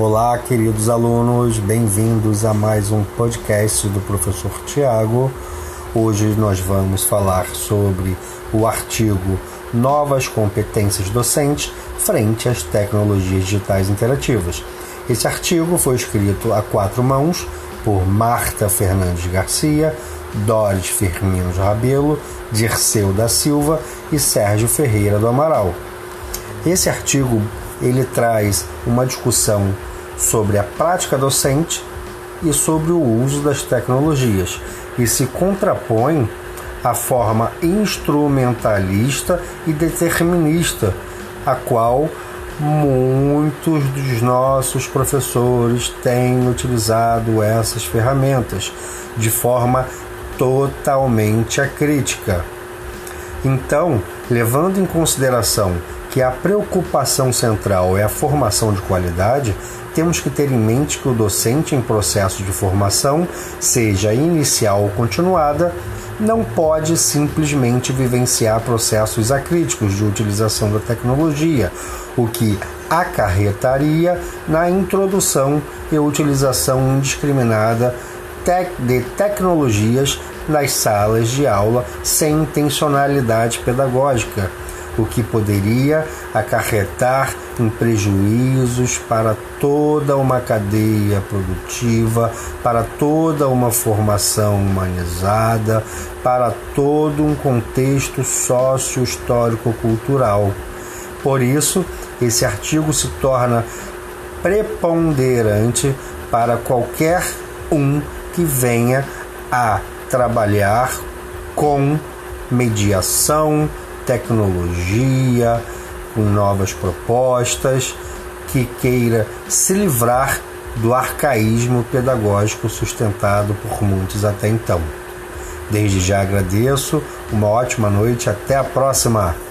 Olá, queridos alunos, bem-vindos a mais um podcast do professor Tiago. Hoje nós vamos falar sobre o artigo Novas competências docentes frente às tecnologias digitais interativas. Esse artigo foi escrito a quatro mãos por Marta Fernandes Garcia, Doris Firmino Rabelo, Dirceu da Silva e Sérgio Ferreira do Amaral. Esse artigo ele traz uma discussão sobre a prática docente e sobre o uso das tecnologias e se contrapõe à forma instrumentalista e determinista a qual muitos dos nossos professores têm utilizado essas ferramentas de forma totalmente acrítica. Então, levando em consideração que a preocupação central é a formação de qualidade, temos que ter em mente que o docente em processo de formação, seja inicial ou continuada, não pode simplesmente vivenciar processos acríticos de utilização da tecnologia, o que acarretaria na introdução e utilização indiscriminada de tecnologias nas salas de aula sem intencionalidade pedagógica o que poderia acarretar em prejuízos para toda uma cadeia produtiva, para toda uma formação humanizada, para todo um contexto sócio-histórico-cultural. Por isso, esse artigo se torna preponderante para qualquer um que venha a trabalhar com mediação, tecnologia, com novas propostas, que queira se livrar do arcaísmo pedagógico sustentado por muitos até então. Desde já agradeço, uma ótima noite, até a próxima!